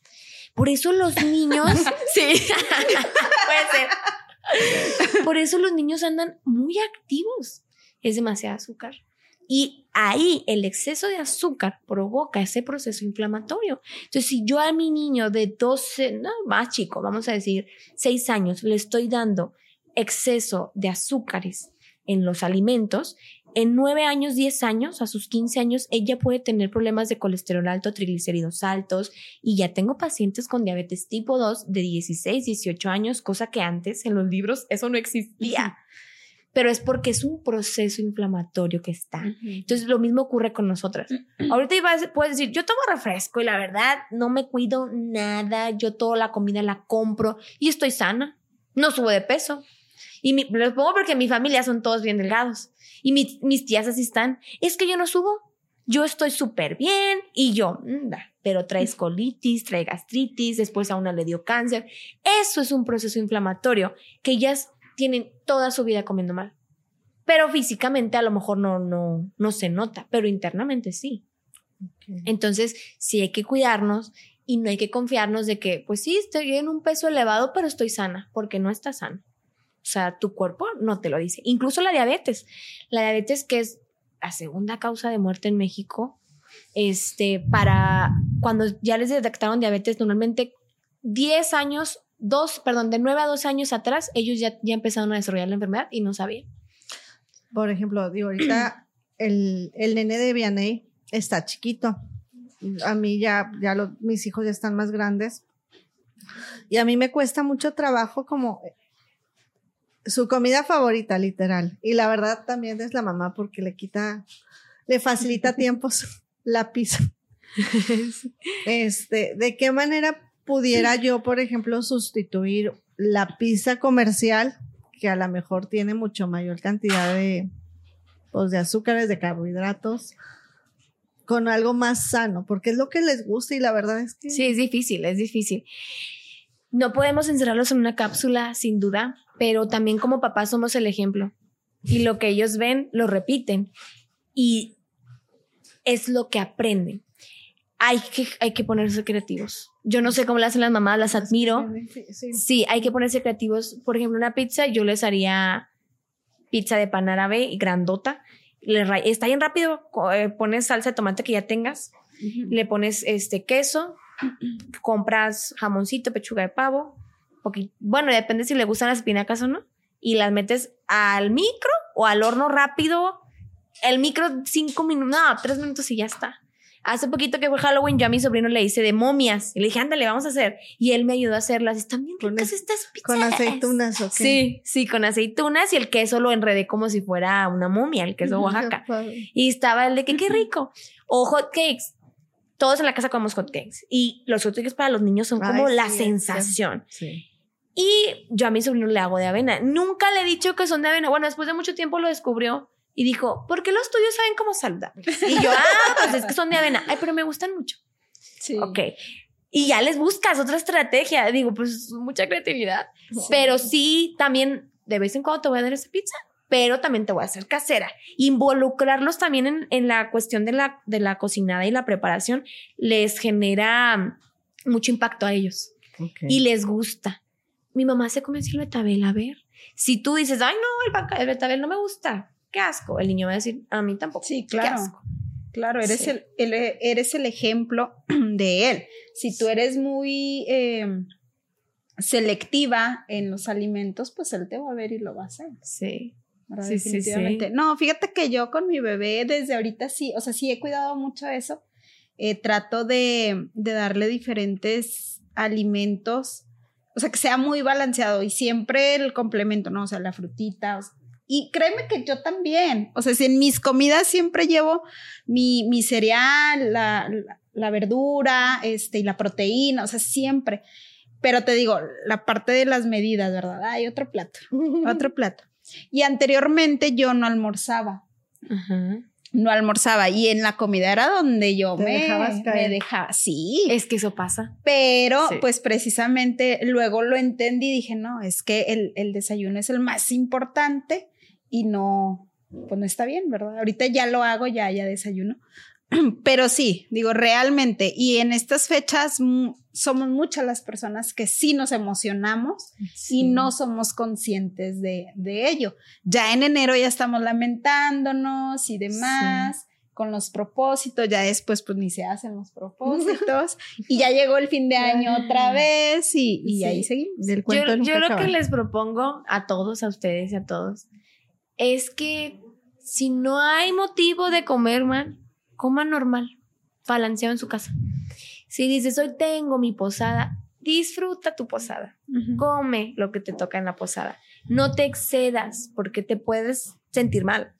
Por eso los niños... sí, puede ser. Por eso los niños andan muy activos. Es demasiado azúcar. Y ahí el exceso de azúcar provoca ese proceso inflamatorio. Entonces, si yo a mi niño de 12, no, más chico, vamos a decir, 6 años, le estoy dando exceso de azúcares en los alimentos, en 9 años, 10 años, a sus 15 años, ella puede tener problemas de colesterol alto, triglicéridos altos y ya tengo pacientes con diabetes tipo 2 de 16, 18 años, cosa que antes en los libros eso no existía pero es porque es un proceso inflamatorio que está. Entonces, lo mismo ocurre con nosotras. Ahorita puedes decir, yo tomo refresco y la verdad no me cuido nada, yo toda la comida la compro y estoy sana, no subo de peso. Y mi, lo pongo porque mi familia son todos bien delgados y mis tías así están. Es que yo no subo, yo estoy súper bien y yo, pero traes colitis, trae gastritis, después a una le dio cáncer. Eso es un proceso inflamatorio que es tienen toda su vida comiendo mal. Pero físicamente a lo mejor no, no, no se nota, pero internamente sí. Entonces, sí hay que cuidarnos y no hay que confiarnos de que, pues sí, estoy en un peso elevado, pero estoy sana, porque no está sana. O sea, tu cuerpo no te lo dice. Incluso la diabetes. La diabetes, que es la segunda causa de muerte en México, este, para cuando ya les detectaron diabetes, normalmente 10 años dos, perdón, de nueve a dos años atrás, ellos ya, ya empezaron a desarrollar la enfermedad y no sabían. Por ejemplo, digo, ahorita el, el nene de Vianney está chiquito. A mí ya, ya mis hijos ya están más grandes. Y a mí me cuesta mucho trabajo como su comida favorita, literal. Y la verdad también es la mamá porque le quita, le facilita tiempos la pizza. Este, ¿de qué manera pudiera yo, por ejemplo, sustituir la pizza comercial, que a lo mejor tiene mucho mayor cantidad de, pues, de azúcares, de carbohidratos, con algo más sano, porque es lo que les gusta y la verdad es que... Sí, es difícil, es difícil. No podemos encerrarlos en una cápsula, sin duda, pero también como papás somos el ejemplo. Y lo que ellos ven, lo repiten. Y es lo que aprenden hay que, hay que ponerse creativos. Yo no sé cómo lo hacen las mamás, las admiro. Sí, hay que ponerse creativos. Por ejemplo, una pizza, yo les haría pizza de pan árabe y grandota. Le está bien rápido, eh, pones salsa de tomate que ya tengas, le pones este queso, compras jamoncito, pechuga de pavo, bueno, depende si le gustan las espinacas o no, y las metes al micro o al horno rápido. El micro, cinco minutos, no, tres minutos y ya está. Hace poquito que fue Halloween, yo a mi sobrino le hice de momias. Y le dije, ándale, vamos a hacer. Y él me ayudó a hacerlas. Están bien ricas estas pizzas. Con aceitunas, ¿ok? Sí, sí, con aceitunas y el queso lo enredé como si fuera una momia, el queso Oaxaca. y estaba el de que qué rico. O hot cakes. Todos en la casa comemos hot cakes. Y los hot cakes para los niños son como la sensación. Sí. Y yo a mi sobrino le hago de avena. Nunca le he dicho que son de avena. Bueno, después de mucho tiempo lo descubrió y dijo, ¿por qué los tuyos saben cómo saludables? Y yo, ah, pues es que son de avena. Ay, pero me gustan mucho. Sí. Ok. Y ya les buscas otra estrategia. Digo, pues mucha creatividad. Pero sí, también de vez en cuando te voy a dar esa pizza, pero también te voy a hacer casera. Involucrarlos también en, en la cuestión de la, de la cocinada y la preparación les genera mucho impacto a ellos. Y les gusta. Mi mamá se come el betabel, a ver. Si tú dices, ay, no, el, el betabel no me gusta, qué asco. El niño va a decir, a mí tampoco. Sí, claro. Claro, eres, el, eres el ejemplo de él. Si tú eres muy em, selectiva en los alimentos, pues él te va a ver y lo va a hacer. Sí. Sí, definitivamente. Sí, No, fíjate que yo con mi bebé desde ahorita sí, o sea, sí he cuidado mucho eso. Eh, trato de, de darle diferentes alimentos, o sea, que sea muy balanceado y siempre el complemento, ¿no? O sea, la frutita, o sea, y créeme que yo también, o sea, si en mis comidas siempre llevo mi, mi cereal, la, la, verdura, este, y la proteína, o sea, siempre. Pero te digo, la parte de las medidas, ¿verdad? Hay otro plato, otro plato. Y anteriormente yo no almorzaba. no almorzaba y en la comida era donde yo Te me, dejabas me caer. dejaba, sí. Es que eso pasa. Pero Sí. pues precisamente luego lo entendí y dije, no, es que el, el desayuno es el más importante y no, pues no está bien, ¿verdad? Ahorita ya lo hago, ya, ya desayuno. Pero sí, digo, realmente, y en estas fechas somos muchas las personas que sí nos emocionamos y no somos conscientes de, de ello. Ya en enero ya estamos lamentándonos y demás. Con los propósitos, ya después pues ni se hacen los propósitos y ya llegó el fin de año otra vez y, y Sí. ahí seguimos. Del Yo, cuento yo nunca lo que les propongo a todos, a ustedes y a todos, es que si no hay motivo de comer mal, coman normal, balanceado en su casa. Si dices, hoy tengo mi posada, disfruta tu posada. Come lo que te toca en la posada. No te excedas porque te puedes sentir mal.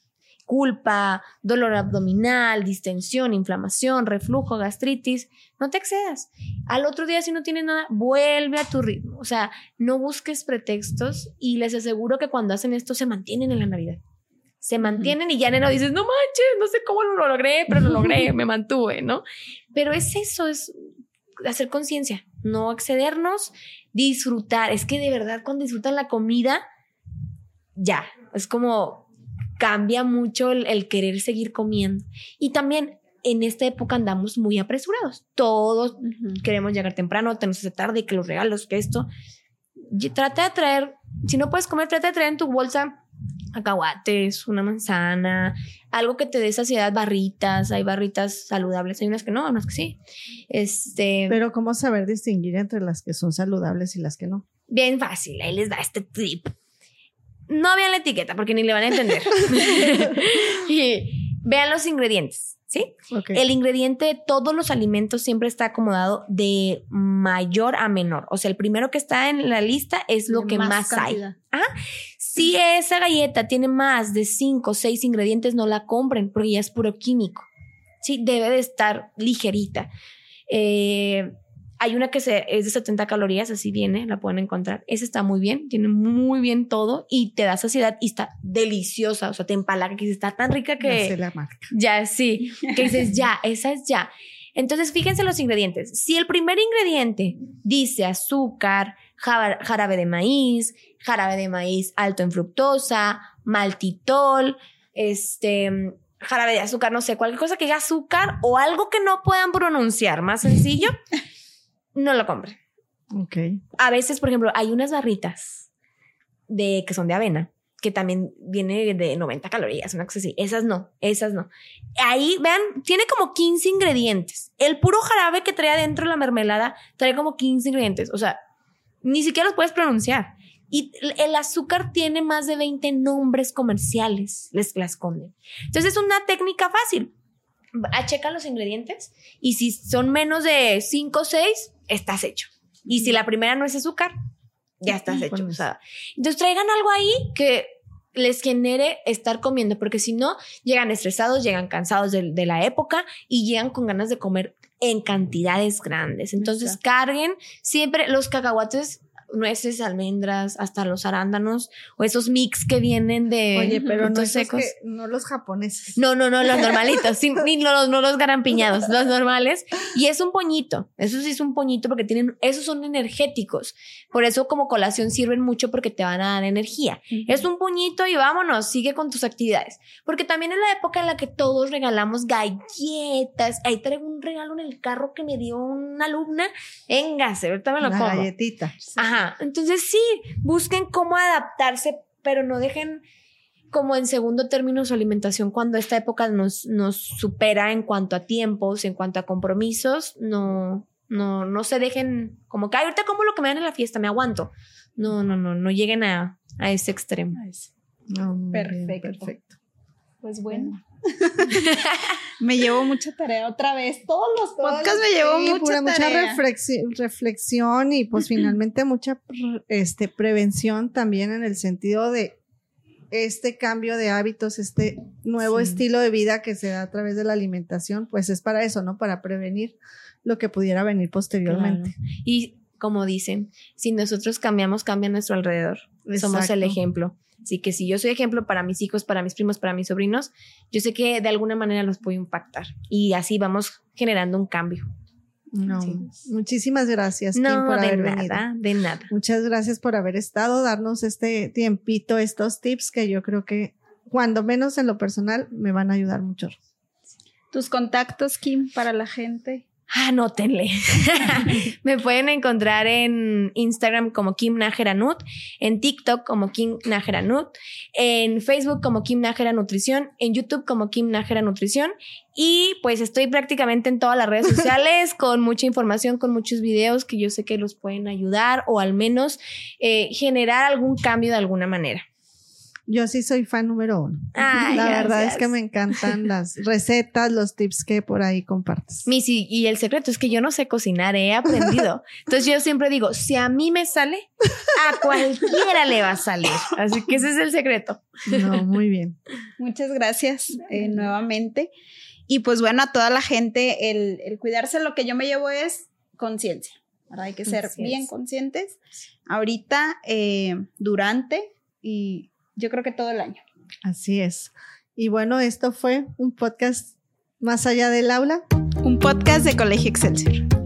Culpa, dolor abdominal, distensión, inflamación, reflujo, gastritis. No te excedas. Al otro día, si no tienes nada, vuelve a tu ritmo. O sea, no busques pretextos y les aseguro que cuando hacen esto se mantienen en la Navidad. Se mantienen y ya en enero dices, no manches, no sé cómo lo logré, pero lo logré, me mantuve, ¿no? Pero es eso, es hacer conciencia, no excedernos, disfrutar. Es que de verdad cuando disfrutan la comida, ya, es como cambia mucho el, el querer seguir comiendo. Y también en esta época andamos muy apresurados. Todos queremos llegar temprano, tenemos que tarde, que los regalos, que esto. Y trata de traer, si no puedes comer, trata de traer en tu bolsa acahuates, una manzana, algo que te dé saciedad, barritas, hay barritas saludables, hay unas que no, unas que sí. Este, Pero ¿cómo saber distinguir entre las que son saludables y las que no? bien fácil, ahí les da este tip. No vean la etiqueta porque ni le van a entender. y vean los ingredientes, ¿sí? El ingrediente de todos los alimentos siempre está acomodado de mayor a menor. O sea, el primero que está en la lista es lo De que más, hay. cantidad. Si esa galleta tiene más de 5 o 6 ingredientes, no la compren porque ya es puro químico. Sí, debe de estar ligerita. Eh, hay una que se, es de 70 calorías, así viene, la pueden encontrar. Esa está muy bien, tiene muy bien todo y te da saciedad y está deliciosa. O sea, te empalaga, que está tan rica que... Ya sé la marca. Ya, sí. Que dices, ya, esa es ya. Entonces, fíjense los ingredientes. Si el primer ingrediente dice azúcar, jarabe de maíz, jarabe de maíz alto en fructosa, maltitol, este, jarabe de azúcar, no sé, cualquier cosa que diga azúcar o algo que no puedan pronunciar, más sencillo, no lo compren. Ok. A veces, por ejemplo, hay unas barritas de que son de avena que también viene de 90 calorías, una cosa así. Esas no, esas no. Ahí, vean, tiene como 15 ingredientes. El puro jarabe que trae adentro la mermelada trae como 15 ingredientes. O sea, ni siquiera los puedes pronunciar. Y el- azúcar tiene más de 20 nombres comerciales, les la esconden. Entonces es una técnica fácil. A checa los ingredientes y si son menos de 5 o 6, estás hecho. Y si la primera no es azúcar, ya estás hecho. O sea, entonces traigan algo ahí que les genere estar comiendo, porque si no, llegan estresados, llegan cansados de, de la época y llegan con ganas de comer en cantidades grandes. Entonces carguen siempre los cacahuates, nueces, almendras, hasta los arándanos o esos mix que vienen de Oye, pero no, secos. que- no los japoneses. No, no, no, los normalitos, sí, ni los, no los garampiñados, los normales. Y es un poñito, eso sí es un poñito porque tienen, esos son energéticos. Por eso como colación sirven mucho porque te van a dar energía. Es un puñito y vámonos, sigue con tus actividades. Porque también es la época en la que todos regalamos galletas. Ahí traigo un regalo en el carro que me dio una alumna. Véngase, ahorita me lo Una como. galletita. Ajá. Entonces sí, busquen cómo adaptarse, pero no dejen como en segundo término su alimentación cuando esta época nos, nos supera en cuanto a tiempos, en cuanto a compromisos, no, no, no se dejen como que "Ay, ahorita como lo que me dan en la fiesta, me aguanto. No, no, no, no lleguen a, a ese extremo. No, bien, Perfecto. perfecto. Pues bueno. me llevo mucha tarea otra vez. Todos los podcasts me Sí, llevo mucha pura- mucha reflexión y pues finalmente mucha este, prevención también en el sentido de este cambio de hábitos, este nuevo Sí. estilo de vida que se da a través de la alimentación, pues es para eso, ¿no? Para prevenir lo que pudiera venir posteriormente. Y como dicen, si nosotros cambiamos, cambia nuestro alrededor. Somos el ejemplo. Así que si yo soy ejemplo para mis hijos, para mis primos, para mis sobrinos, yo sé que de alguna manera los puedo impactar y así vamos generando un cambio. No, muchísimas gracias. No, por de nada, de nada. Muchas gracias por haber estado, darnos este tiempito, estos tips que yo creo que cuando menos en lo personal me van a ayudar mucho. Tus contactos, Kim, para la gente anótenle. me pueden encontrar en Instagram como Kim Najeranut, en TikTok como Kim Najeranut, en Facebook como Kim Najera Nutrición, en YouTube como Kim Najera Nutrición y pues estoy prácticamente en todas las redes sociales con mucha información, con muchos videos que yo sé que los pueden ayudar o al menos eh, generar algún cambio de alguna manera. Yo sí soy fan número uno. la verdad es que me encantan las recetas, los tips que por ahí compartes. Missy, y el secreto es que yo no sé cocinar, he aprendido. Entonces yo siempre digo, si a mí me sale, a cualquiera le va a salir. Así que ese es el secreto. No, muy bien. Muchas gracias eh, nuevamente. Y pues bueno, a toda la gente, el, cuidarse, lo que yo me llevo es conciencia. Hay que ser bien conscientes. Ahorita, eh, durante y yo creo que todo el año. Así es. Y bueno, esto fue un podcast más allá del aula. Un podcast de Colegio Excelsior.